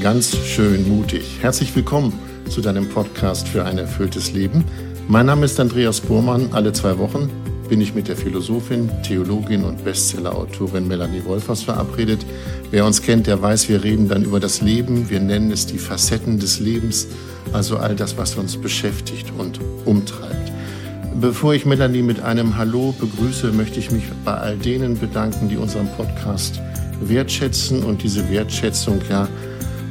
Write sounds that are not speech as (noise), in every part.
ganz schön mutig. Herzlich willkommen zu deinem Podcast für ein erfülltes Leben. Mein Name ist Andreas Burmann. Alle zwei Wochen bin ich mit der Philosophin, Theologin und Bestsellerautorin Melanie Wolfers verabredet. Wer uns kennt, der weiß, wir reden dann über das Leben. Wir nennen es die Facetten des Lebens, also all das, was uns beschäftigt und umtreibt. Bevor ich Melanie mit einem Hallo begrüße, möchte ich mich bei all denen bedanken, die unseren Podcast wertschätzen und diese Wertschätzung ja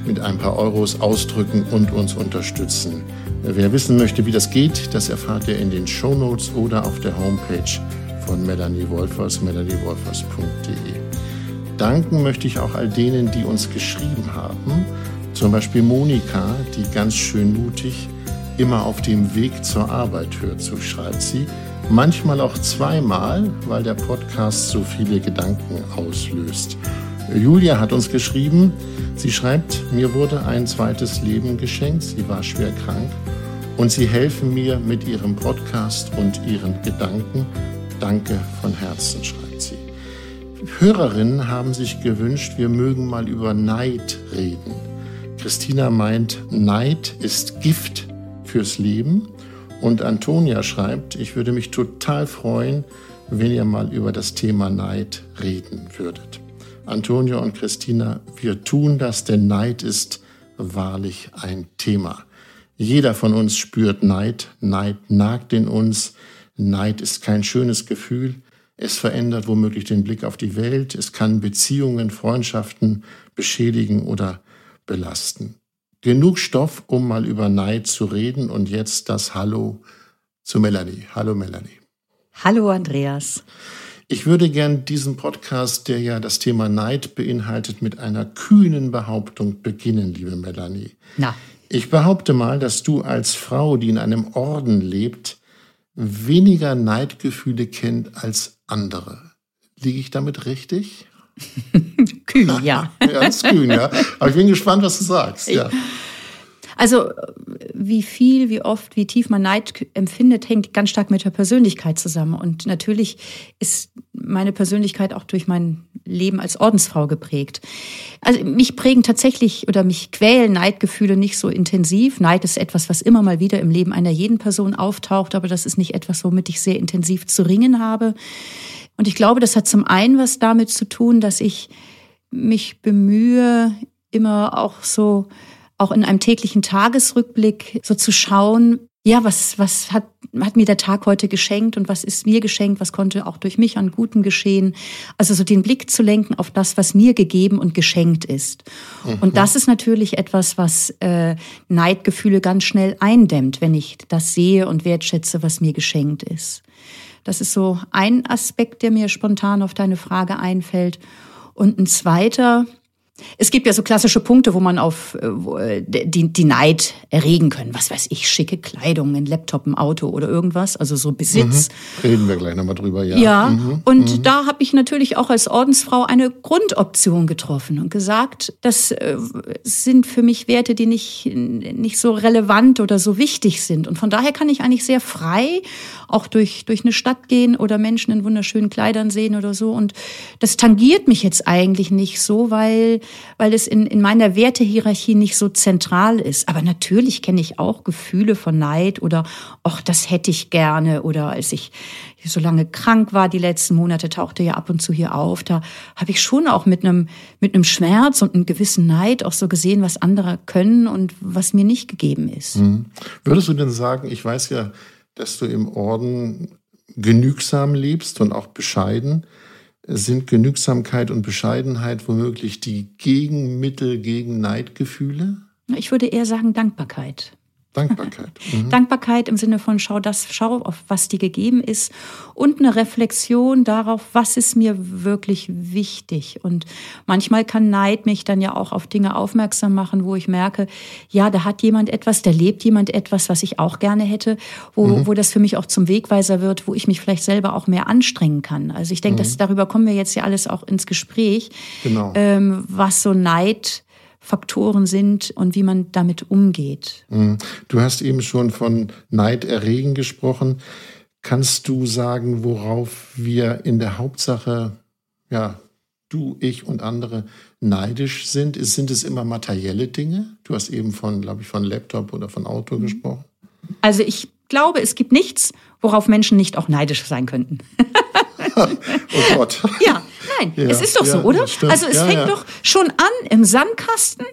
mit ein paar Euros ausdrücken und uns unterstützen. Wer wissen möchte, wie das geht, das erfahrt ihr in den Show Notes oder auf der Homepage von Melanie Wolfers, melaniewolfers.de. Danken möchte ich auch all denen, die uns geschrieben haben. Zum Beispiel Monika, die ganz schön mutig immer auf dem Weg zur Arbeit hört, so schreibt sie. Manchmal auch zweimal, weil der Podcast so viele Gedanken auslöst. Julia hat uns geschrieben, sie schreibt, mir wurde ein zweites Leben geschenkt, sie war schwer krank und sie helfen mir mit ihrem Podcast und ihren Gedanken. Danke von Herzen, schreibt sie. Hörerinnen haben sich gewünscht, wir mögen mal über Neid reden. Christina meint, Neid ist Gift fürs Leben. Und Antonia schreibt, ich würde mich total freuen, wenn ihr mal über das Thema Neid reden würdet. Antonia und Christina, wir tun das, denn Neid ist wahrlich ein Thema. Jeder von uns spürt Neid, Neid nagt in uns, Neid ist kein schönes Gefühl, es verändert womöglich den Blick auf die Welt, es kann Beziehungen, Freundschaften beschädigen oder belasten. Genug Stoff, um mal über Neid zu reden und jetzt das Hallo zu Melanie. Hallo Melanie. Hallo Andreas. Ich würde gern diesen Podcast, der ja das Thema Neid beinhaltet, mit einer kühnen Behauptung beginnen, liebe Melanie. Na. Ich behaupte mal, dass du als Frau, die in einem Orden lebt, weniger Neidgefühle kennt als andere. Liege ich damit richtig? (laughs) kühn, ja. (laughs) Ganz kühn, ja. Aber ich bin gespannt, was du sagst. Ja. Also wie viel, wie oft, wie tief man Neid empfindet, hängt ganz stark mit der Persönlichkeit zusammen. Und natürlich ist meine Persönlichkeit auch durch mein Leben als Ordensfrau geprägt. Also mich prägen tatsächlich oder mich quälen Neidgefühle nicht so intensiv. Neid ist etwas, was immer mal wieder im Leben einer jeden Person auftaucht, aber das ist nicht etwas, womit ich sehr intensiv zu ringen habe. Und ich glaube, das hat zum einen was damit zu tun, dass ich mich bemühe, immer auch so auch in einem täglichen Tagesrückblick so zu schauen, ja, was, was hat, hat mir der Tag heute geschenkt und was ist mir geschenkt, was konnte auch durch mich an Gutem geschehen. Also so den Blick zu lenken auf das, was mir gegeben und geschenkt ist. Mhm. Und das ist natürlich etwas, was äh, Neidgefühle ganz schnell eindämmt, wenn ich das sehe und wertschätze, was mir geschenkt ist. Das ist so ein Aspekt, der mir spontan auf deine Frage einfällt. Und ein zweiter, es gibt ja so klassische Punkte, wo man auf äh, wo, äh, die, die Neid erregen können. Was weiß ich, schicke Kleidung, ein Laptop, ein Auto oder irgendwas. Also so Besitz. Mhm. Reden wir gleich nochmal drüber, ja. Ja, mhm. und mhm. da habe ich natürlich auch als Ordensfrau eine Grundoption getroffen und gesagt, das äh, sind für mich Werte, die nicht, nicht so relevant oder so wichtig sind. Und von daher kann ich eigentlich sehr frei auch durch, durch eine Stadt gehen oder Menschen in wunderschönen Kleidern sehen oder so. Und das tangiert mich jetzt eigentlich nicht so, weil weil es in, in meiner Wertehierarchie nicht so zentral ist. Aber natürlich kenne ich auch Gefühle von Neid oder, ach, das hätte ich gerne. Oder als ich so lange krank war, die letzten Monate tauchte ja ab und zu hier auf, da habe ich schon auch mit einem, mit einem Schmerz und einem gewissen Neid auch so gesehen, was andere können und was mir nicht gegeben ist. Mhm. Würdest du denn sagen, ich weiß ja, dass du im Orden genügsam lebst und auch bescheiden sind Genügsamkeit und Bescheidenheit womöglich die Gegenmittel gegen Neidgefühle? Ich würde eher sagen Dankbarkeit. Dankbarkeit. Mhm. (laughs) Dankbarkeit im Sinne von schau das, schau auf was dir gegeben ist und eine Reflexion darauf, was ist mir wirklich wichtig. Und manchmal kann Neid mich dann ja auch auf Dinge aufmerksam machen, wo ich merke, ja, da hat jemand etwas, da lebt jemand etwas, was ich auch gerne hätte, wo, mhm. wo das für mich auch zum Wegweiser wird, wo ich mich vielleicht selber auch mehr anstrengen kann. Also ich denke, mhm. dass darüber kommen wir jetzt ja alles auch ins Gespräch, genau. ähm, was so Neid Faktoren sind und wie man damit umgeht. Mhm. Du hast eben schon von Neid erregen gesprochen. Kannst du sagen, worauf wir in der Hauptsache ja, du, ich und andere neidisch sind? Sind es immer materielle Dinge? Du hast eben von, glaube ich, von Laptop oder von Auto mhm. gesprochen. Also ich glaube, es gibt nichts, worauf Menschen nicht auch neidisch sein könnten. (laughs) oh Gott. Ja, nein, ja, es ist doch ja, so, oder? Also es ja, fängt doch schon an im Sandkasten,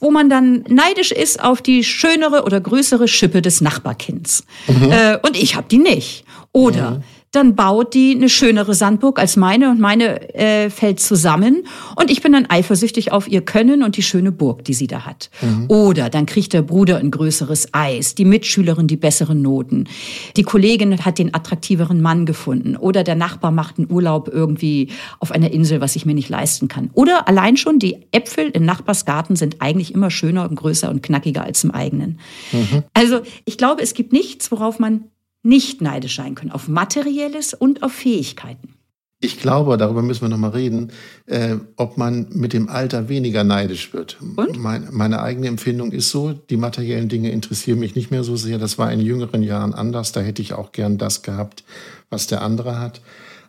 wo man dann neidisch ist auf die schönere oder größere Schippe des Nachbarkinds. Mhm. Äh, und ich habe die nicht. Oder mhm dann baut die eine schönere Sandburg als meine und meine äh, fällt zusammen und ich bin dann eifersüchtig auf ihr Können und die schöne Burg, die sie da hat. Mhm. Oder dann kriegt der Bruder ein größeres Eis, die Mitschülerin die besseren Noten, die Kollegin hat den attraktiveren Mann gefunden oder der Nachbar macht einen Urlaub irgendwie auf einer Insel, was ich mir nicht leisten kann. Oder allein schon die Äpfel im Nachbarsgarten sind eigentlich immer schöner und größer und knackiger als im eigenen. Mhm. Also ich glaube, es gibt nichts, worauf man nicht neidisch sein können, auf materielles und auf Fähigkeiten. Ich glaube, darüber müssen wir nochmal reden, äh, ob man mit dem Alter weniger neidisch wird. Und? Meine, meine eigene Empfindung ist so, die materiellen Dinge interessieren mich nicht mehr so sehr. Das war in jüngeren Jahren anders. Da hätte ich auch gern das gehabt, was der andere hat.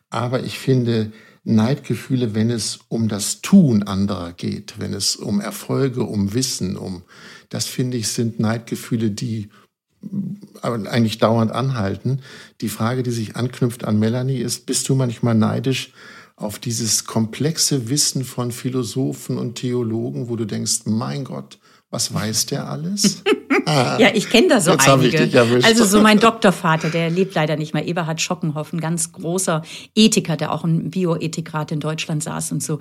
Aber ich finde Neidgefühle, wenn es um das Tun anderer geht, wenn es um Erfolge, um Wissen, um, das finde ich, sind Neidgefühle, die eigentlich dauernd anhalten. Die Frage, die sich anknüpft an Melanie, ist, bist du manchmal neidisch auf dieses komplexe Wissen von Philosophen und Theologen, wo du denkst, mein Gott, was weiß der alles? (laughs) ja, ich kenne da so Jetzt einige. Also so mein Doktorvater, der lebt leider nicht mehr, Eberhard Schockenhoff, ein ganz großer Ethiker, der auch im Bioethikrat in Deutschland saß und so.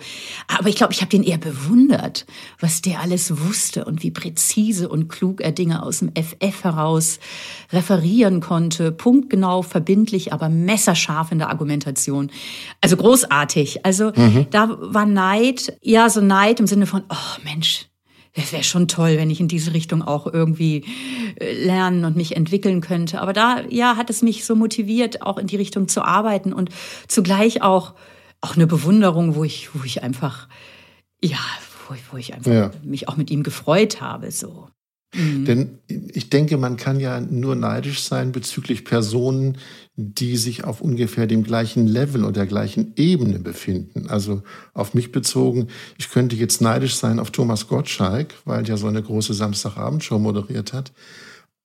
Aber ich glaube, ich habe den eher bewundert, was der alles wusste und wie präzise und klug er Dinge aus dem FF heraus referieren konnte, punktgenau, verbindlich, aber messerscharf in der Argumentation. Also großartig. Also mhm. da war Neid, ja, so Neid im Sinne von, oh Mensch, es wäre schon toll, wenn ich in diese Richtung auch irgendwie äh, lernen und mich entwickeln könnte. Aber da, ja, hat es mich so motiviert, auch in die Richtung zu arbeiten und zugleich auch, auch eine Bewunderung, wo ich, wo ich einfach, ja, wo ich, wo ich einfach ja. mich auch mit ihm gefreut habe, so. Mhm. Denn ich denke, man kann ja nur neidisch sein bezüglich Personen, die sich auf ungefähr dem gleichen Level oder der gleichen Ebene befinden. Also auf mich bezogen, ich könnte jetzt neidisch sein auf Thomas Gottschalk, weil der so eine große Samstagabendshow moderiert hat.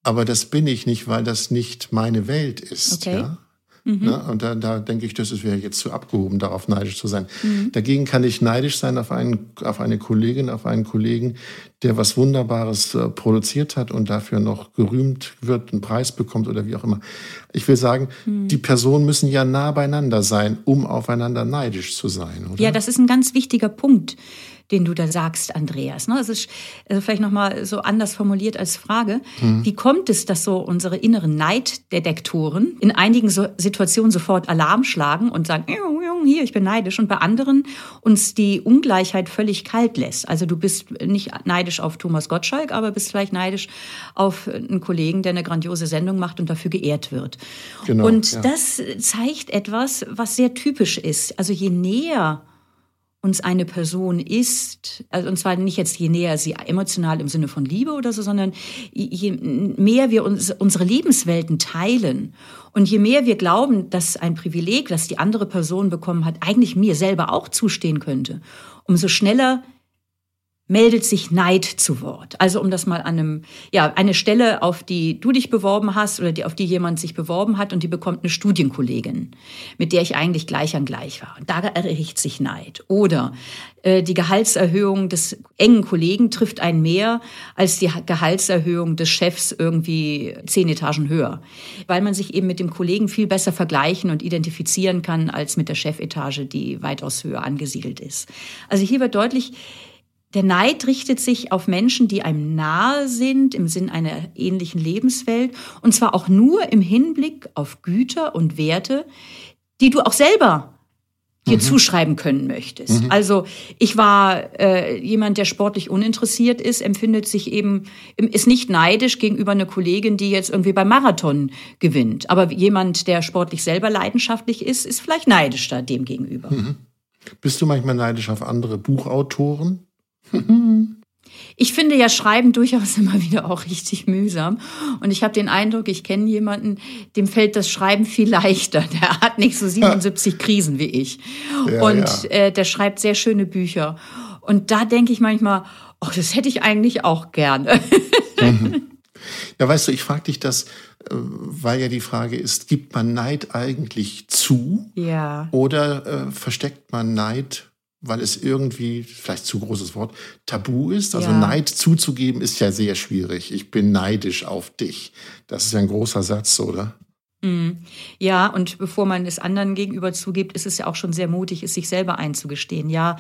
Aber das bin ich nicht, weil das nicht meine Welt ist. Okay. Ja? Mhm. Ne? Und da, da denke ich, das wäre jetzt zu abgehoben, darauf neidisch zu sein. Mhm. Dagegen kann ich neidisch sein auf, einen, auf eine Kollegin, auf einen Kollegen, der was Wunderbares äh, produziert hat und dafür noch gerühmt wird, einen Preis bekommt oder wie auch immer. Ich will sagen, mhm. die Personen müssen ja nah beieinander sein, um aufeinander neidisch zu sein. Oder? Ja, das ist ein ganz wichtiger Punkt den du da sagst, Andreas. Ne? Es ist also vielleicht nochmal so anders formuliert als Frage. Mhm. Wie kommt es, dass so unsere inneren Neiddetektoren in einigen Situationen sofort Alarm schlagen und sagen, hier, ich bin neidisch und bei anderen uns die Ungleichheit völlig kalt lässt? Also du bist nicht neidisch auf Thomas Gottschalk, aber bist vielleicht neidisch auf einen Kollegen, der eine grandiose Sendung macht und dafür geehrt wird. Genau, und ja. das zeigt etwas, was sehr typisch ist. Also je näher uns eine Person ist, also und zwar nicht jetzt je näher sie emotional im Sinne von Liebe oder so, sondern je mehr wir uns unsere Lebenswelten teilen und je mehr wir glauben, dass ein Privileg, das die andere Person bekommen hat, eigentlich mir selber auch zustehen könnte, umso schneller meldet sich Neid zu Wort. Also um das mal an einem, ja, eine Stelle, auf die du dich beworben hast oder die, auf die jemand sich beworben hat und die bekommt eine Studienkollegin, mit der ich eigentlich gleich an gleich war. Und da erricht sich Neid. Oder äh, die Gehaltserhöhung des engen Kollegen trifft einen mehr als die Gehaltserhöhung des Chefs irgendwie zehn Etagen höher. Weil man sich eben mit dem Kollegen viel besser vergleichen und identifizieren kann als mit der Chefetage, die weitaus höher angesiedelt ist. Also hier wird deutlich, der Neid richtet sich auf Menschen, die einem nahe sind, im Sinn einer ähnlichen Lebenswelt, und zwar auch nur im Hinblick auf Güter und Werte, die du auch selber dir mhm. zuschreiben können möchtest. Mhm. Also ich war äh, jemand, der sportlich uninteressiert ist, empfindet sich eben, ist nicht neidisch gegenüber einer Kollegin, die jetzt irgendwie beim Marathon gewinnt. Aber jemand, der sportlich selber leidenschaftlich ist, ist vielleicht neidisch da dem gegenüber. Mhm. Bist du manchmal neidisch auf andere Buchautoren? (laughs) Ich finde ja Schreiben durchaus immer wieder auch richtig mühsam. Und ich habe den Eindruck, ich kenne jemanden, dem fällt das Schreiben viel leichter. Der hat nicht so 77 Krisen wie ich. Ja, und ja. Äh, der schreibt sehr schöne Bücher. Und da denke ich manchmal, oh, das hätte ich eigentlich auch gerne. Mhm. (laughs) Ja, weißt du, ich frage dich das, äh, weil ja die Frage ist, gibt man Neid eigentlich zu? Ja. Oder äh, versteckt man Neid weil es irgendwie, vielleicht zu großes Wort, tabu ist. Also ja. Neid zuzugeben ist ja sehr schwierig. Ich bin neidisch auf dich. Das ist ja ein großer Satz, oder? Mhm. Ja, und bevor man es anderen gegenüber zugibt, ist es ja auch schon sehr mutig, es sich selber einzugestehen. Ja,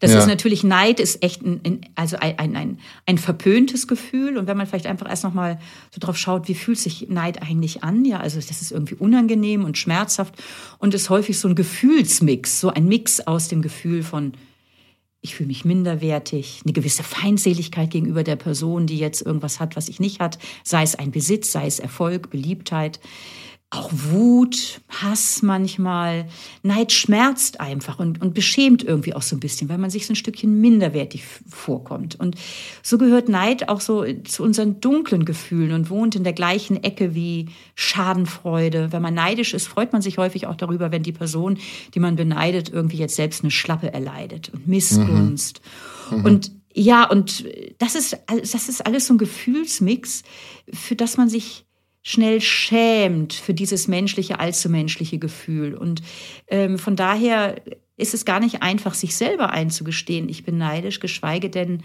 das ja. ist natürlich Neid, ist echt ein, also ein, ein, ein, ein verpöntes Gefühl. Und wenn man vielleicht einfach erst nochmal so drauf schaut, wie fühlt sich Neid eigentlich an? Ja, also das ist irgendwie unangenehm und schmerzhaft und ist häufig so ein Gefühlsmix, so ein Mix aus dem Gefühl von ich fühle mich minderwertig, eine gewisse Feindseligkeit gegenüber der Person, die jetzt irgendwas hat, was ich nicht hat, sei es ein Besitz, sei es Erfolg, Beliebtheit auch Wut, Hass manchmal. Neid schmerzt einfach und, und beschämt irgendwie auch so ein bisschen, weil man sich so ein Stückchen minderwertig vorkommt. Und so gehört Neid auch so zu unseren dunklen Gefühlen und wohnt in der gleichen Ecke wie Schadenfreude. Wenn man neidisch ist, freut man sich häufig auch darüber, wenn die Person, die man beneidet, irgendwie jetzt selbst eine Schlappe erleidet und Missgunst. Mhm. Mhm. Und ja, und das ist, das ist alles so ein Gefühlsmix, für das man sich schnell schämt für dieses menschliche, allzu menschliche Gefühl. Und ähm, von daher ist es gar nicht einfach, sich selber einzugestehen, ich bin neidisch, geschweige denn,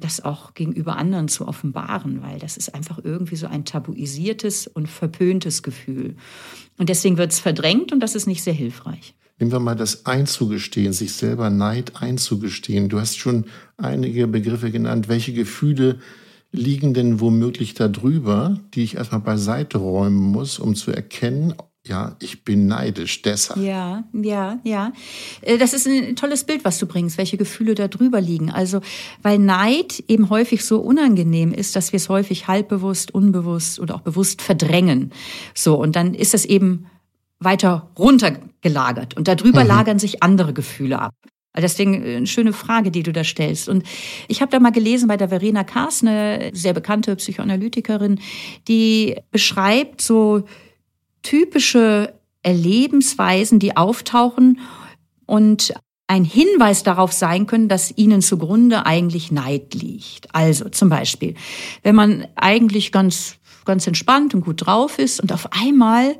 das auch gegenüber anderen zu offenbaren, weil das ist einfach irgendwie so ein tabuisiertes und verpöntes Gefühl. Und deswegen wird es verdrängt und das ist nicht sehr hilfreich. Nehmen wir mal das einzugestehen, sich selber Neid einzugestehen. Du hast schon einige Begriffe genannt. Welche Gefühle liegen denn womöglich darüber, die ich erstmal beiseite räumen muss, um zu erkennen, ja, ich bin neidisch deshalb. Ja, ja, ja. Äh, das ist ein tolles Bild, was du bringst, welche Gefühle da drüber liegen. Also, weil Neid eben häufig so unangenehm ist, dass wir es häufig halbbewusst, unbewusst oder auch bewusst verdrängen. So, und dann ist es eben weiter runtergelagert und darüber mhm. lagern sich andere Gefühle ab. Also deswegen äh, eine schöne Frage, die du da stellst. Und ich habe da mal gelesen bei der Verena Kaas, eine sehr bekannte Psychoanalytikerin, die beschreibt so typische Erlebensweisen, die auftauchen und ein Hinweis darauf sein können, dass ihnen zugrunde eigentlich Neid liegt. Also zum Beispiel, wenn man eigentlich ganz, ganz entspannt und gut drauf ist und auf einmal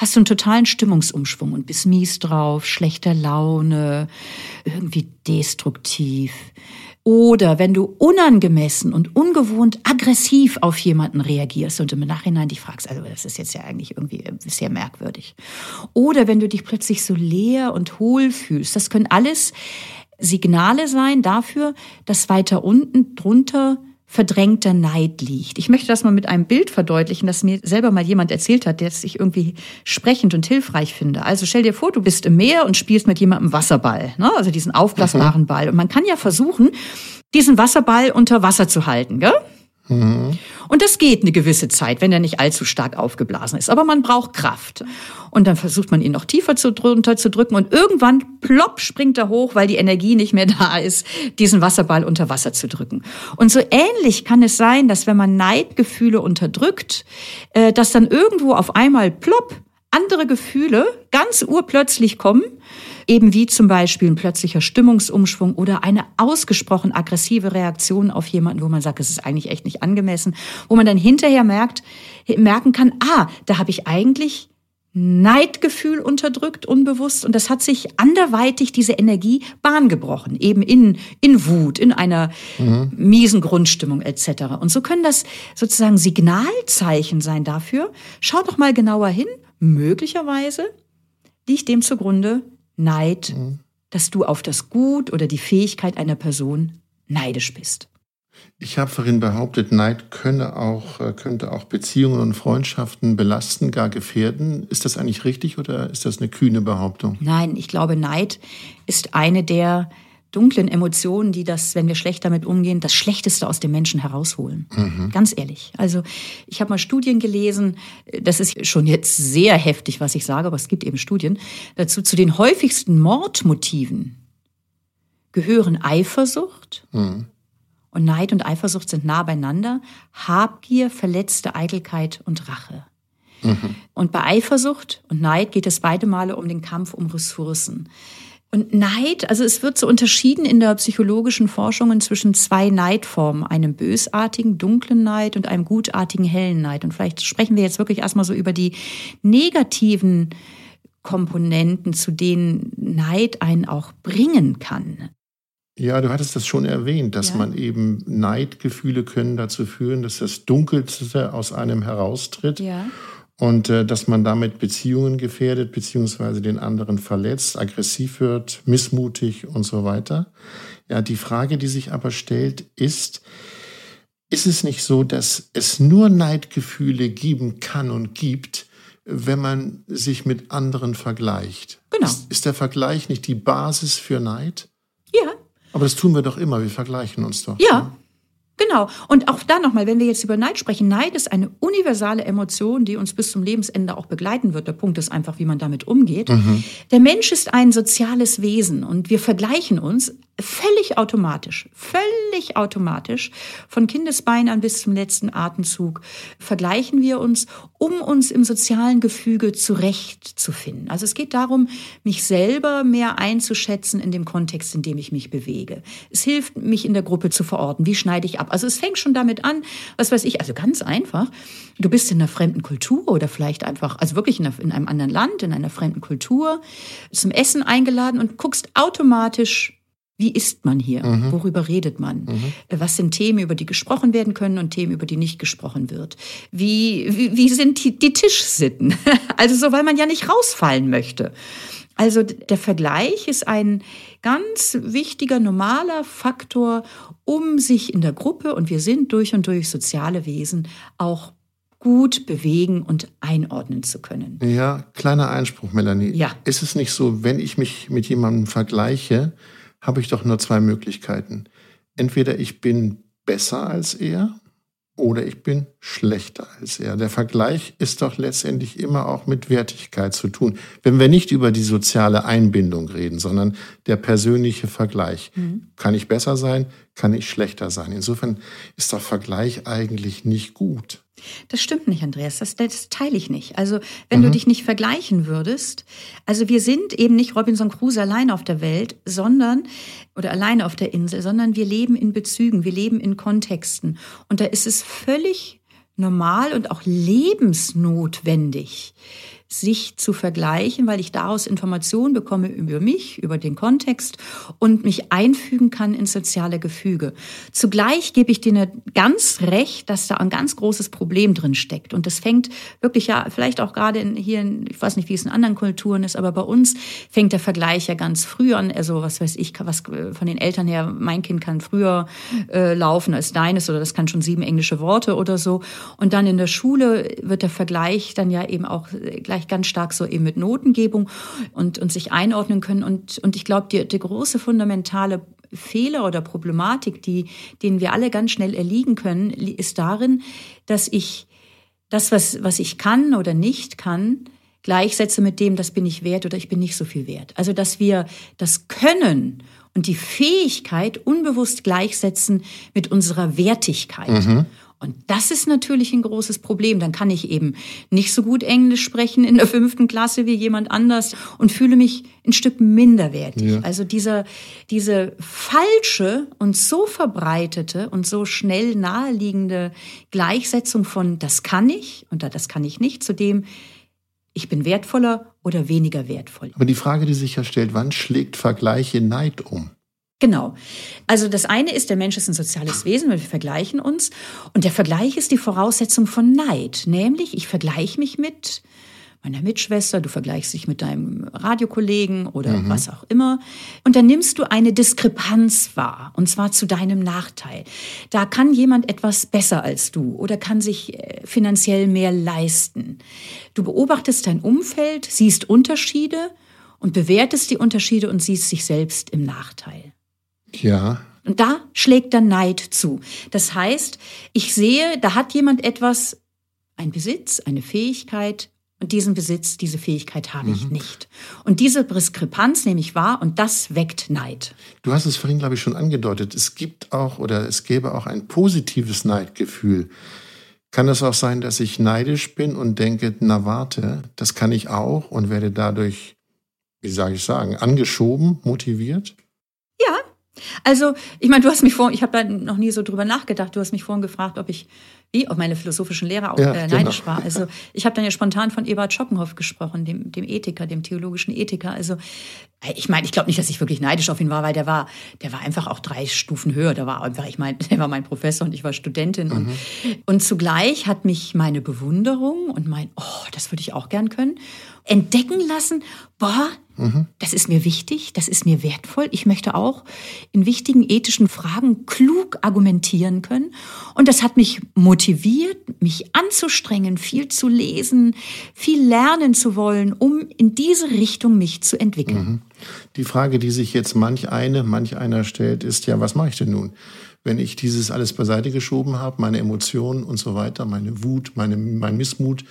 hast du einen totalen Stimmungsumschwung und bist mies drauf, schlechter Laune, irgendwie destruktiv. Oder wenn du unangemessen und ungewohnt aggressiv auf jemanden reagierst und im Nachhinein dich fragst, also das ist jetzt ja eigentlich irgendwie sehr merkwürdig. Oder wenn du dich plötzlich so leer und hohl fühlst. Das können alles Signale sein dafür, dass weiter unten drunter verdrängter Neid liegt. Ich möchte das mal mit einem Bild verdeutlichen, das mir selber mal jemand erzählt hat, der es ich irgendwie sprechend und hilfreich finde. Also stell dir vor, du bist im Meer und spielst mit jemandem Wasserball, ne? also diesen aufblasbaren mhm. Ball. Und man kann ja versuchen, diesen Wasserball unter Wasser zu halten, gell? Mhm. Und das geht eine gewisse Zeit, wenn er nicht allzu stark aufgeblasen ist. Aber man braucht Kraft. Und dann versucht man ihn noch tiefer zu, drunter zu drücken und irgendwann plopp springt er hoch, weil die Energie nicht mehr (laughs) da ist, diesen Wasserball unter Wasser zu drücken. Und so ähnlich kann es sein, dass wenn man Neidgefühle unterdrückt, äh, dass dann irgendwo auf einmal plopp andere Gefühle ganz urplötzlich kommen, eben wie zum Beispiel ein plötzlicher Stimmungsumschwung oder eine ausgesprochen aggressive Reaktion auf jemanden, wo man sagt, es ist eigentlich echt nicht angemessen, wo man dann hinterher merkt, merken kann, ah, da habe ich eigentlich Neidgefühl unterdrückt, unbewusst, und das hat sich anderweitig diese Energie Bahn gebrochen, eben in, in Wut, in einer mhm. miesen Grundstimmung etc. Und so können das sozusagen Signalzeichen sein dafür. Schau doch mal genauer hin, möglicherweise liegt dem zugrunde, Neid, mhm. dass du auf das Gut oder die Fähigkeit einer Person neidisch bist. Ich habe vorhin behauptet, Neid könne auch, äh, könnte auch Beziehungen und Freundschaften belasten, gar gefährden. Ist das eigentlich richtig oder ist das eine kühne Behauptung? Nein, ich glaube, Neid ist eine der dunklen Emotionen, die das, wenn wir schlecht damit umgehen, das Schlechteste aus dem Menschen herausholen. Mhm. Ganz ehrlich. Also ich habe mal Studien gelesen, das ist schon jetzt sehr heftig, was ich sage, aber es gibt eben Studien dazu, zu den häufigsten Mordmotiven gehören Eifersucht mhm. Und Neid und Eifersucht sind nah beieinander. Habgier, verletzte Eitelkeit und Rache. Mhm. Und bei Eifersucht und Neid geht es beide Male um den Kampf um Ressourcen. Und Neid, also es wird so unterschieden in der psychologischen Forschung zwischen zwei Neidformen, einem bösartigen, dunklen Neid und einem gutartigen, hellen Neid. Und vielleicht sprechen wir jetzt wirklich erstmal so über die negativen Komponenten, zu denen Neid einen auch bringen kann. Ja, du hattest das schon erwähnt, dass ja. man eben Neidgefühle können dazu führen, dass das Dunkelste aus einem heraustritt. Ja und äh, dass man damit Beziehungen gefährdet, beziehungsweise den anderen verletzt, aggressiv wird, missmutig und so weiter. Ja, die Frage, die sich aber stellt, ist, ist es nicht so, dass es nur Neidgefühle geben kann und gibt, wenn man sich mit anderen vergleicht? Genau. Ist, ist der Vergleich nicht die Basis für Neid? Ja. Aber das tun wir doch immer, wir vergleichen uns doch. Ja, ne? Genau. Und auch da nochmal, wenn wir jetzt über Neid sprechen, Neid ist eine universale Emotion, die uns bis zum Lebensende auch begleiten wird. Der Punkt ist einfach, wie man damit umgeht. Mhm. Der Mensch ist ein soziales Wesen und wir vergleichen uns völlig automatisch, völlig automatisch, von Kindesbein an bis zum letzten Atemzug, vergleichen wir uns, um uns im sozialen Gefüge zurechtzufinden. Also es geht darum, mich selber mehr einzuschätzen in dem Kontext, in dem ich mich bewege. Es hilft, mich in der Gruppe zu verorten. Wie schneide ich ab? Also es fängt schon damit an, was weiß ich, also ganz einfach. Du bist in einer fremden Kultur oder vielleicht einfach, also wirklich in, in einem anderen Land, in einer fremden Kultur, zum Essen eingeladen und guckst automatisch wie ist man hier? Mhm. Worüber redet man? Mhm. Was sind Themen, über die gesprochen werden können und Themen, über die nicht gesprochen wird? Wie, wie, wie sind die, die Tischsitten? (laughs) Also so, weil man ja nicht rausfallen möchte. Also der Vergleich ist ein ganz wichtiger, normaler Faktor, um sich in der Gruppe, und wir sind durch und durch soziale Wesen, auch gut bewegen und einordnen zu können. Ja, kleiner Einspruch, Melanie. Ja. Ist es nicht so, wenn ich mich mit jemandem vergleiche, habe ich doch nur zwei Möglichkeiten. Entweder ich bin besser als er oder ich bin schlechter als er. Der Vergleich ist doch letztendlich immer auch mit Wertigkeit zu tun. Wenn wir nicht über die soziale Einbindung reden, sondern der persönliche Vergleich. Mhm. Kann ich besser sein? Kann ich schlechter sein? Insofern ist der Vergleich eigentlich nicht gut. Das stimmt nicht, Andreas. Das, das teile ich nicht. Also, wenn mhm. du dich nicht vergleichen würdest, also wir sind eben nicht Robinson Crusoe allein auf der Welt, sondern, oder alleine auf der Insel, sondern wir leben in Bezügen, wir leben in Kontexten. Und da ist es völlig normal und auch lebensnotwendig, sich zu vergleichen, weil ich daraus Informationen bekomme über mich, über den Kontext und mich einfügen kann ins soziale Gefüge. Zugleich gebe ich dir ganz recht, dass da ein ganz großes Problem drin steckt. Und das fängt wirklich ja, vielleicht auch gerade in, hier, in, ich weiß nicht, wie es in anderen Kulturen ist, aber bei uns fängt der Vergleich ja ganz früh an. Also was weiß ich, was von den Eltern her, mein Kind kann früher äh, laufen als deines oder das kann schon sieben englische Worte oder so. Und dann in der Schule wird der Vergleich dann ja eben auch gleich vielleicht ganz stark so eben mit Notengebung und, und sich einordnen können. Und, und ich glaube, die, die große fundamentale Fehler oder Problematik, die, denen wir alle ganz schnell erliegen können, ist darin, dass ich das, was, was ich kann oder nicht kann, gleichsetze mit dem, das bin ich wert oder ich bin nicht so viel wert. Also, dass wir das Können und die Fähigkeit unbewusst gleichsetzen mit unserer Wertigkeit. Mhm. Und das ist natürlich ein großes Problem. Dann kann ich eben nicht so gut Englisch sprechen in der fünften Klasse wie jemand anders und fühle mich ein Stück minderwertig. Ja. Also dieser, diese falsche und so verbreitete und so schnell naheliegende Gleichsetzung von das kann ich und das kann ich nicht zu dem ich bin wertvoller oder weniger wertvoll. Aber die Frage, die sich ja stellt, wann schlägt Vergleiche Neid um? Genau. Also das eine ist, der Mensch ist ein soziales Wesen, weil wir vergleichen uns. Und der Vergleich ist die Voraussetzung von Neid. Nämlich, ich vergleiche mich mit meiner Mitschwester, du vergleichst dich mit deinem Radiokollegen oder mhm. was auch immer. Und dann nimmst du eine Diskrepanz wahr, und zwar zu deinem Nachteil. Da kann jemand etwas besser als du oder kann sich äh, finanziell mehr leisten. Du beobachtest dein Umfeld, siehst Unterschiede und bewertest die Unterschiede und siehst sich selbst im Nachteil. Ja. Und da schlägt dann Neid zu. Das heißt, ich sehe, da hat jemand etwas, ein Besitz, eine Fähigkeit Und diesen Besitz, diese Fähigkeit habe mhm. ich nicht. Und diese Diskrepanz nehme ich wahr und das weckt Neid. Du hast es vorhin, glaube ich, schon angedeutet. Es gibt auch oder es gäbe auch ein positives Neidgefühl. Kann es auch sein, dass ich neidisch bin und denke, na warte, das kann ich auch und werde dadurch, wie sage ich sagen, angeschoben, motiviert? Ja, also, ich meine, du hast mich vor, ich habe da noch nie so drüber nachgedacht. Du hast mich vorhin gefragt, ob ich, wie, ob meine philosophischen Lehrer auch ja, äh, neidisch genau. war. Also, ich habe dann ja spontan von Ebert Schockenhoff gesprochen, dem, dem Ethiker, dem theologischen Ethiker. Also, ich meine, ich glaube nicht, dass ich wirklich neidisch auf ihn war, weil der war, der war einfach auch drei Stufen höher. Der war einfach, ich meine, (laughs) der war mein Professor und ich war Studentin. Mhm. Und, und zugleich hat mich meine Bewunderung und mein, oh, das würde ich auch gern können, entdecken lassen, boah, mhm. das ist mir wichtig, das ist mir wertvoll. Ich möchte auch in wichtigen ethischen Fragen klug argumentieren können. Und das hat mich motiviert, mich anzustrengen, viel zu lesen, viel lernen zu wollen, um in diese Richtung mich zu entwickeln. Mhm. Die Frage, die sich jetzt manch eine, manch einer stellt, ist ja, was mache ich denn nun? Wenn ich dieses alles beiseite geschoben habe, meine Emotionen und so weiter, meine Wut, meine, mein Missmut,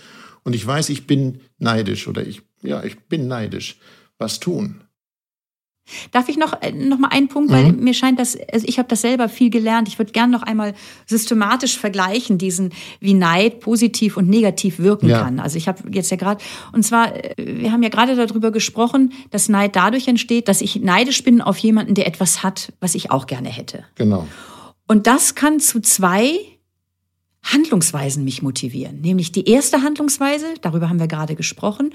und ich weiß, ich bin neidisch oder ich, ja, ich bin neidisch. Was tun? Darf ich noch, äh, noch mal einen Punkt, weil mhm. mir scheint, dass also ich habe das selber viel gelernt. Ich würde gerne noch einmal systematisch vergleichen, diesen wie Neid positiv und negativ wirken ja. kann. Also ich habe jetzt ja gerade und zwar äh, wir haben ja gerade darüber gesprochen, dass Neid dadurch entsteht, dass ich neidisch bin auf jemanden, der etwas hat, was ich auch gerne hätte. Genau. Und das kann zu zwei Handlungsweisen mich motivieren. Nämlich die erste Handlungsweise, darüber haben wir gerade gesprochen,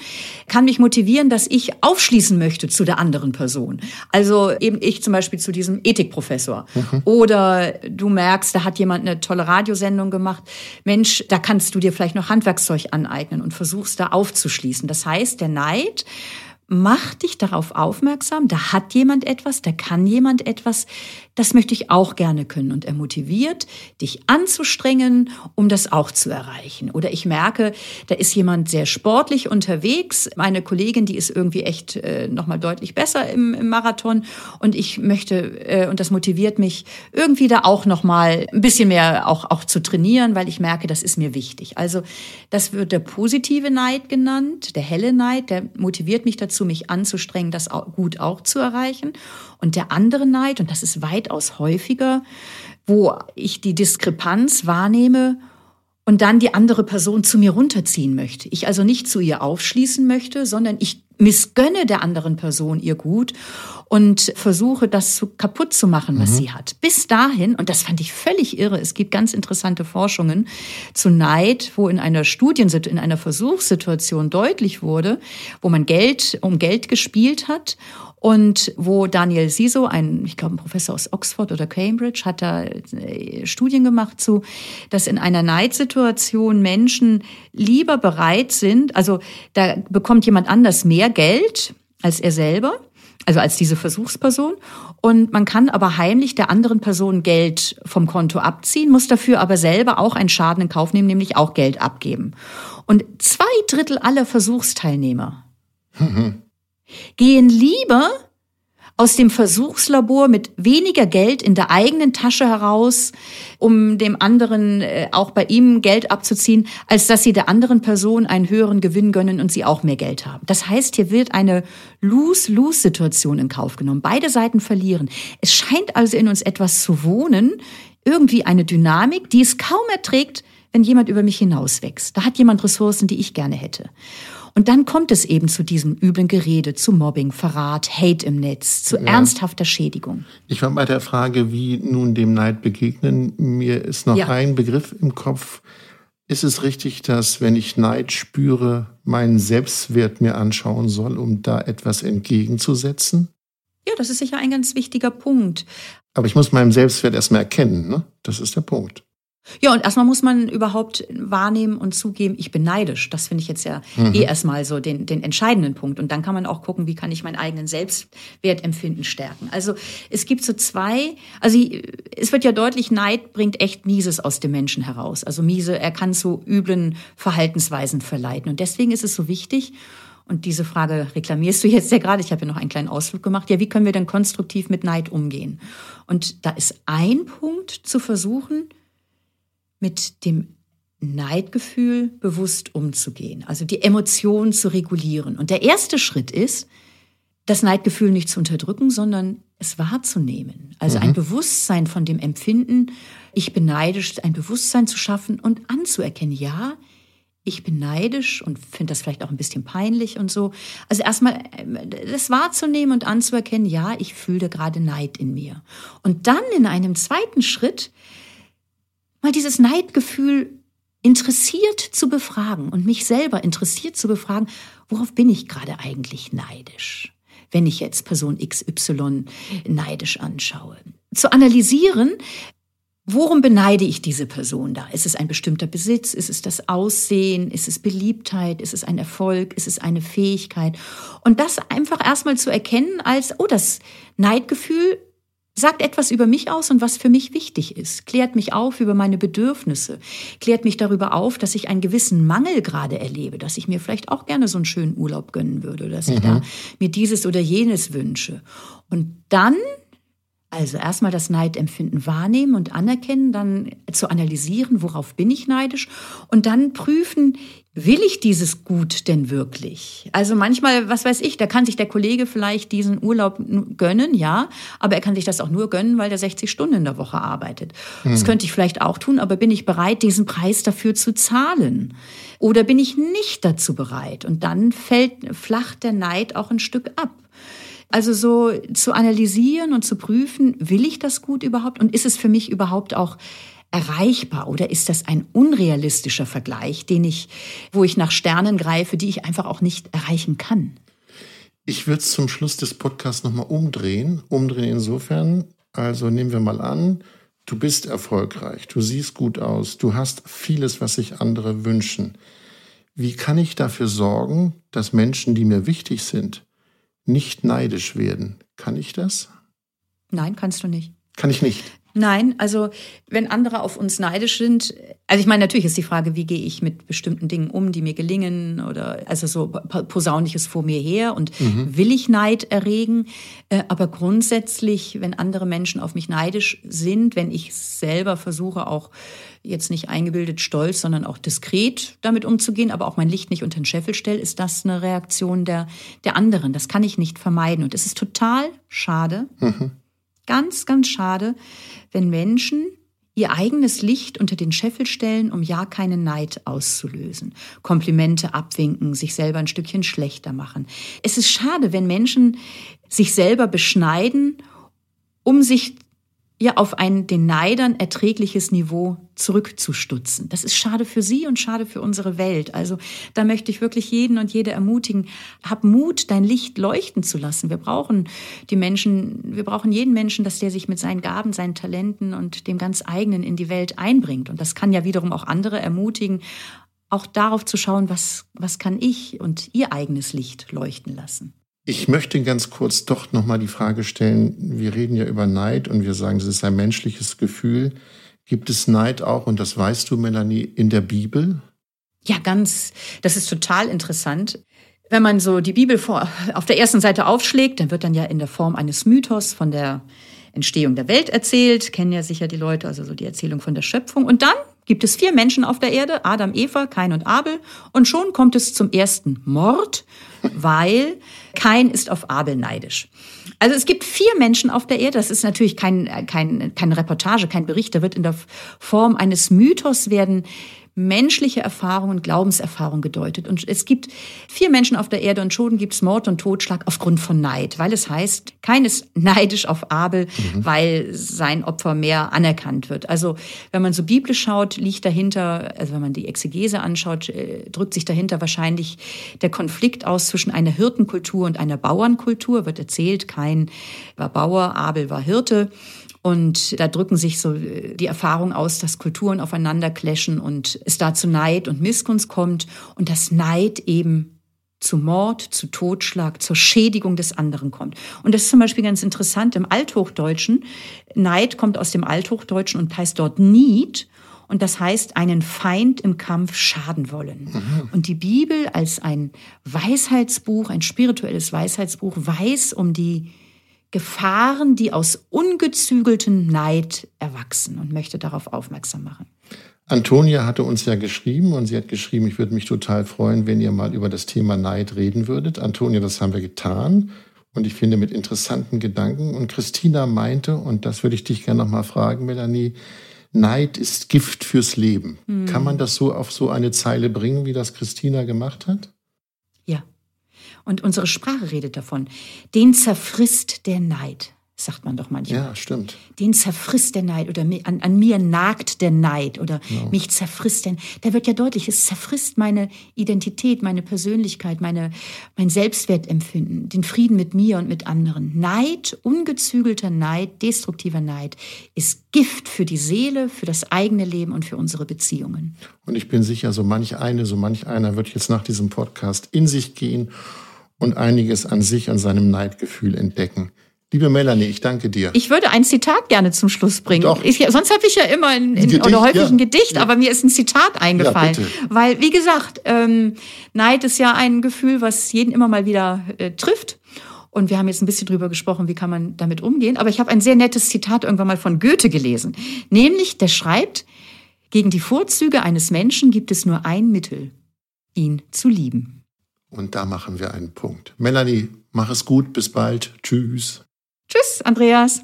kann mich motivieren, dass ich aufschließen möchte zu der anderen Person. Also eben ich zum Beispiel zu diesem Ethikprofessor. Mhm. Oder du merkst, da hat jemand eine tolle Radiosendung gemacht. Mensch, da kannst du dir vielleicht noch Handwerkszeug aneignen und versuchst da aufzuschließen. Das heißt, der Neid mach dich darauf aufmerksam, da hat jemand etwas, da kann jemand etwas, das möchte ich auch gerne können. Und er motiviert, dich anzustrengen, um das auch zu erreichen. Oder ich merke, da ist jemand sehr sportlich unterwegs. Meine Kollegin, die ist irgendwie echt äh, nochmal deutlich besser im, im, Marathon. Und ich möchte, äh, und das motiviert mich, irgendwie da auch nochmal ein bisschen mehr auch, auch zu trainieren, weil ich merke, das ist mir wichtig. Also das wird der positive Neid genannt, der helle Neid, der motiviert mich dazu, mich anzustrengen, das gut auch zu erreichen. Und der andere Neid, und das ist weitaus häufiger, wo ich die Diskrepanz wahrnehme und dann die andere Person zu mir runterziehen möchte. Ich also nicht zu ihr aufschließen möchte, sondern ich missgönne der anderen Person ihr Gut und versuche das zu, kaputt zu machen, was mhm. sie hat. Bis dahin, und das fand ich völlig irre, es gibt ganz interessante Forschungen zu Neid, wo in einer Studiensituation, in einer Versuchssituation deutlich wurde, wo man Geld um Geld gespielt hat und wo Daniel Siso, ein, ich glaube, ein Professor aus Oxford oder Cambridge, hat da äh, Studien gemacht zu, dass in einer Neidsituation Menschen lieber bereit sind, also da bekommt jemand anders mehr Geld als er selber, also als diese Versuchsperson. Und man kann aber heimlich der anderen Person Geld vom Konto abziehen, muss dafür aber selber auch einen Schaden in Kauf nehmen, nämlich auch Geld abgeben. Und zwei Drittel aller Versuchsteilnehmer mhm gehen lieber aus dem Versuchslabor mit weniger Geld in der eigenen Tasche heraus, um dem anderen äh, auch bei ihm Geld abzuziehen, als dass sie der anderen Person einen höheren Gewinn gönnen und sie auch mehr Geld haben. Das heißt, hier wird eine Lose-Lose-Situation in Kauf genommen. Beide Seiten verlieren. Es scheint also in uns etwas zu wohnen, irgendwie eine Dynamik, die es kaum erträgt, wenn jemand über mich hinauswächst. Da hat jemand Ressourcen, die ich gerne hätte. Und dann kommt es eben zu diesem üblen Gerede, zu Mobbing, Verrat, Hate im Netz, zu ja. ernsthafter Schädigung. Ich war bei der Frage, wie nun dem Neid begegnen. Mir ist noch ja. ein Begriff im Kopf. Ist es richtig, dass wenn ich Neid spüre, meinen Selbstwert mir anschauen soll, um da etwas entgegenzusetzen? Ja, das ist sicher ein ganz wichtiger Punkt. Aber ich muss meinen Selbstwert erstmal erkennen, ne? Das ist der Punkt. Ja, und erstmal muss man überhaupt wahrnehmen und zugeben, ich bin neidisch. Das finde ich jetzt ja mhm. eh erstmal so den, den entscheidenden Punkt. Und dann kann man auch gucken, wie kann ich meinen eigenen Selbstwertempfinden stärken. Also es gibt so zwei, also es wird ja deutlich, Neid bringt echt Mieses aus dem Menschen heraus. Also Miese, er kann zu üblen Verhaltensweisen verleiten. Und deswegen ist es so wichtig, und diese Frage reklamierst du jetzt ja gerade. Ich habe ja noch einen kleinen Ausflug gemacht. Ja, wie können wir denn konstruktiv mit Neid umgehen? Und da ist ein Punkt zu versuchen, mit dem Neidgefühl bewusst umzugehen, also die Emotionen zu regulieren. Und der erste Schritt ist, das Neidgefühl nicht zu unterdrücken, sondern es wahrzunehmen. Also mhm. ein Bewusstsein von dem Empfinden, ich bin neidisch, ein Bewusstsein zu schaffen und anzuerkennen, ja, ich bin neidisch und finde das vielleicht auch ein bisschen peinlich und so. Also erstmal äh, das wahrzunehmen und anzuerkennen, ja, ich fühle gerade Neid in mir. Und dann in einem zweiten Schritt mal dieses Neidgefühl interessiert zu befragen und mich selber interessiert zu befragen, worauf bin ich gerade eigentlich neidisch? wenn ich jetzt Person XY neidisch anschaue. Zu analysieren, Worum beneide ich diese Person da? Ist es ein bestimmter Besitz? Ist es das Aussehen? Ist es Beliebtheit? Ist es ein Erfolg? Ist es eine Fähigkeit? Und das einfach erstmal zu erkennen als, oh, das Neidgefühl sagt etwas über mich aus und was für mich wichtig ist, klärt mich auf über meine Bedürfnisse, klärt mich darüber auf, dass ich einen gewissen Mangel gerade erlebe, dass ich mir vielleicht auch gerne so einen schönen Urlaub gönnen würde, dass mhm. ich da mir dieses oder jenes wünsche. Und dann also erstmal das Neidempfinden wahrnehmen und anerkennen, dann zu analysieren, worauf bin ich neidisch und dann prüfen, will ich dieses Gut denn wirklich? Also manchmal, was weiß ich, da kann sich der Kollege vielleicht diesen Urlaub gönnen, ja, aber er kann sich das auch nur gönnen, weil er 60 Stunden in der Woche arbeitet. Hm. Das könnte ich vielleicht auch tun, aber bin ich bereit, diesen Preis dafür zu zahlen? Oder bin ich nicht dazu bereit? Und dann fällt, flacht der Neid auch ein Stück ab. Also so zu analysieren und zu prüfen, will ich das gut überhaupt und ist es für mich überhaupt auch erreichbar oder ist das ein unrealistischer Vergleich, den ich, wo ich nach Sternen greife, die ich einfach auch nicht erreichen kann? Ich würde es zum Schluss des Podcasts nochmal umdrehen. Umdrehen insofern, also nehmen wir mal an, du bist erfolgreich, du siehst gut aus, du hast vieles, was sich andere wünschen. Wie kann ich dafür sorgen, dass Menschen, die mir wichtig sind, nicht neidisch werden. Kann ich das? Nein, kannst du nicht. Kann ich nicht. Nein, also wenn andere auf uns neidisch sind, also ich meine, natürlich ist die Frage, wie gehe ich mit bestimmten Dingen um, die mir gelingen oder also so posaunliches vor mir her und mhm. will ich Neid erregen? Äh, aber grundsätzlich, wenn andere Menschen auf mich neidisch sind, wenn ich selber versuche auch jetzt nicht eingebildet stolz, sondern auch diskret damit umzugehen, aber auch mein Licht nicht unter den Scheffel stelle, ist das eine Reaktion der, der anderen. Das kann ich nicht vermeiden. Und es ist total schade, mhm. Ganz, ganz schade, wenn Menschen ihr eigenes Licht unter den Scheffel stellen, um ja keinen Neid auszulösen. Komplimente abwinken, sich selber ein Stückchen schlechter machen. Es ist schade, wenn Menschen sich selber beschneiden, um sich ja auf ein den Neidern erträgliches Niveau zurückzustutzen. Das ist schade für sie und schade für unsere Welt. Also da möchte ich wirklich jeden und jede ermutigen, hab Mut, dein Licht leuchten zu lassen. Wir brauchen die Menschen, wir brauchen jeden Menschen, dass der sich mit seinen Gaben, seinen Talenten und dem ganz eigenen in die Welt einbringt. Und das kann ja wiederum auch andere ermutigen, auch darauf zu schauen, was, was kann ich und ihr eigenes Licht leuchten lassen. Ich möchte ganz kurz doch nochmal die Frage stellen, wir reden ja über Neid und wir sagen, es ist ein menschliches Gefühl. Gibt es Neid auch, und das weißt du, Melanie, in der Bibel? Ja, ganz. Das ist total interessant. Wenn man so die Bibel vor, auf der ersten Seite aufschlägt, dann wird dann ja in der Form eines Mythos von der Entstehung der Welt erzählt. Kennen ja sicher die Leute, also so die Erzählung von der Schöpfung. Und dann gibt es vier Menschen auf der Erde, Adam, Eva, Kain und Abel. Und schon kommt es zum ersten Mord, weil Kain ist auf Abel neidisch. Also es gibt vier Menschen auf der Erde. Das ist natürlich kein, kein, keine Reportage, kein Bericht. Da wird in der Form eines Mythos werden menschliche Erfahrung und Glaubenserfahrung gedeutet. Und es gibt vier Menschen auf der Erde und schon gibt es Mord und Totschlag aufgrund von Neid, weil es heißt, keines (laughs) neidisch auf Abel, mhm. weil sein Opfer mehr anerkannt wird. Also wenn man so biblisch schaut, liegt dahinter, also wenn man die Exegese anschaut, äh, drückt sich dahinter wahrscheinlich der Konflikt aus zwischen einer Hirtenkultur und einer Bauernkultur, wird erzählt, kein war Bauer, Abel war Hirte. Und da drücken sich so äh, die Erfahrungen aus, dass Kulturen aufeinander clashen und es da zu Neid und Missgunst kommt und dass Neid eben zu Mord, zu Totschlag, zur Schädigung des anderen kommt. Und das ist zum Beispiel ganz interessant im Althochdeutschen. Neid kommt aus dem Althochdeutschen und heißt dort Need. Und das heißt, einen Feind im Kampf schaden wollen. Mhm. Und die Bibel als ein Weisheitsbuch, ein spirituelles Weisheitsbuch, weiß um die Gefahren, die aus ungezügeltem Neid erwachsen und möchte darauf aufmerksam machen. Antonia hatte uns ja geschrieben und sie hat geschrieben, ich würde mich total freuen, wenn ihr mal über das Thema Neid reden würdet. Antonia, das haben wir getan und ich finde mit interessanten Gedanken. Und Christina meinte, und das würde ich dich gerne nochmal fragen, Melanie, Neid ist Gift fürs Leben. Mhm. Kann man das so auf so eine Zeile bringen, wie das Christina gemacht hat? Und unsere Sprache redet davon. Den zerfrisst der Neid sagt man doch manchmal. Ja, stimmt. Den zerfrisst der Neid oder an, an mir nagt der Neid oder ja. mich zerfrisst der. Da wird ja deutlich, es zerfrisst meine Identität, meine Persönlichkeit, meine, mein Selbstwertempfinden, den Frieden mit mir und mit anderen. Neid, ungezügelter Neid, destruktiver Neid ist Gift für die Seele, für das eigene Leben und für unsere Beziehungen. Und ich bin sicher, so manch eine, so manch einer wird jetzt nach diesem Podcast in sich gehen und einiges an sich, an seinem Neidgefühl entdecken. Liebe Melanie, ich danke dir. Ich würde ein Zitat gerne zum Schluss bringen. Doch. Ich, sonst habe ich ja immer ein, in, Gedicht, oder häufig ja. ein Gedicht, ja. aber mir ist ein Zitat eingefallen. Ja, Weil, wie gesagt, ähm, Neid ist ja ein Gefühl, was jeden immer mal wieder äh, trifft. Und wir haben jetzt ein bisschen drüber gesprochen, wie kann man damit umgehen. Aber ich habe ein sehr nettes Zitat irgendwann mal von Goethe gelesen. Nämlich, der schreibt, gegen die Vorzüge eines Menschen gibt es nur ein Mittel, ihn zu lieben. Und da machen wir einen Punkt. Melanie, mach es gut, bis bald. Tschüss. Tschüss, Andreas.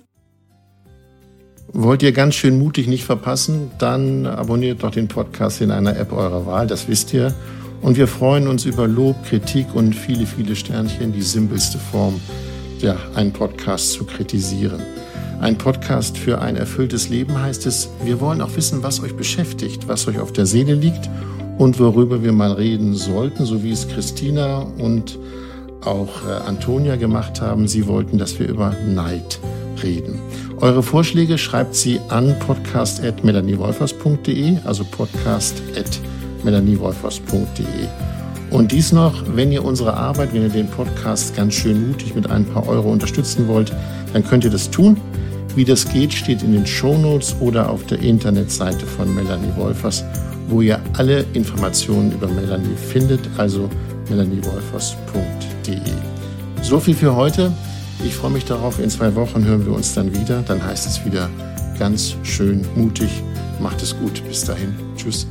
Wollt ihr ganz schön mutig nicht verpassen? Dann abonniert doch den Podcast in einer App eurer Wahl, das wisst ihr. Und wir freuen uns über Lob, Kritik und viele, viele Sternchen, die simpelste Form, ja, einen Podcast zu kritisieren. Ein Podcast für ein erfülltes Leben heißt es, wir wollen auch wissen, was euch beschäftigt, was euch auf der Seele liegt und worüber wir mal reden sollten, so wie es Christina und auch äh, Antonia gemacht haben. Sie wollten, dass wir über Neid reden. Eure Vorschläge schreibt sie an podcast.melaniewolfers.de, also podcast.melaniewolfers.de. Und dies noch, wenn ihr unsere Arbeit, wenn ihr den Podcast ganz schön mutig mit ein paar Euro unterstützen wollt, dann könnt ihr das tun. Wie das geht, steht in den Shownotes oder auf der Internetseite von Melanie Wolfers, wo ihr alle Informationen über Melanie findet, also melaniewolfers.de. So viel für heute. Ich freue mich darauf. In zwei Wochen hören wir uns dann wieder. Dann heißt es wieder ganz schön mutig. Macht es gut. Bis dahin. Tschüss.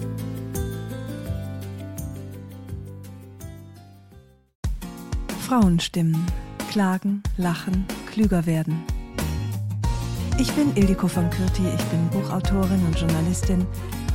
Frauenstimmen. Klagen, lachen, klüger werden. Ich bin Ildiko von Kürti, ich bin Buchautorin und Journalistin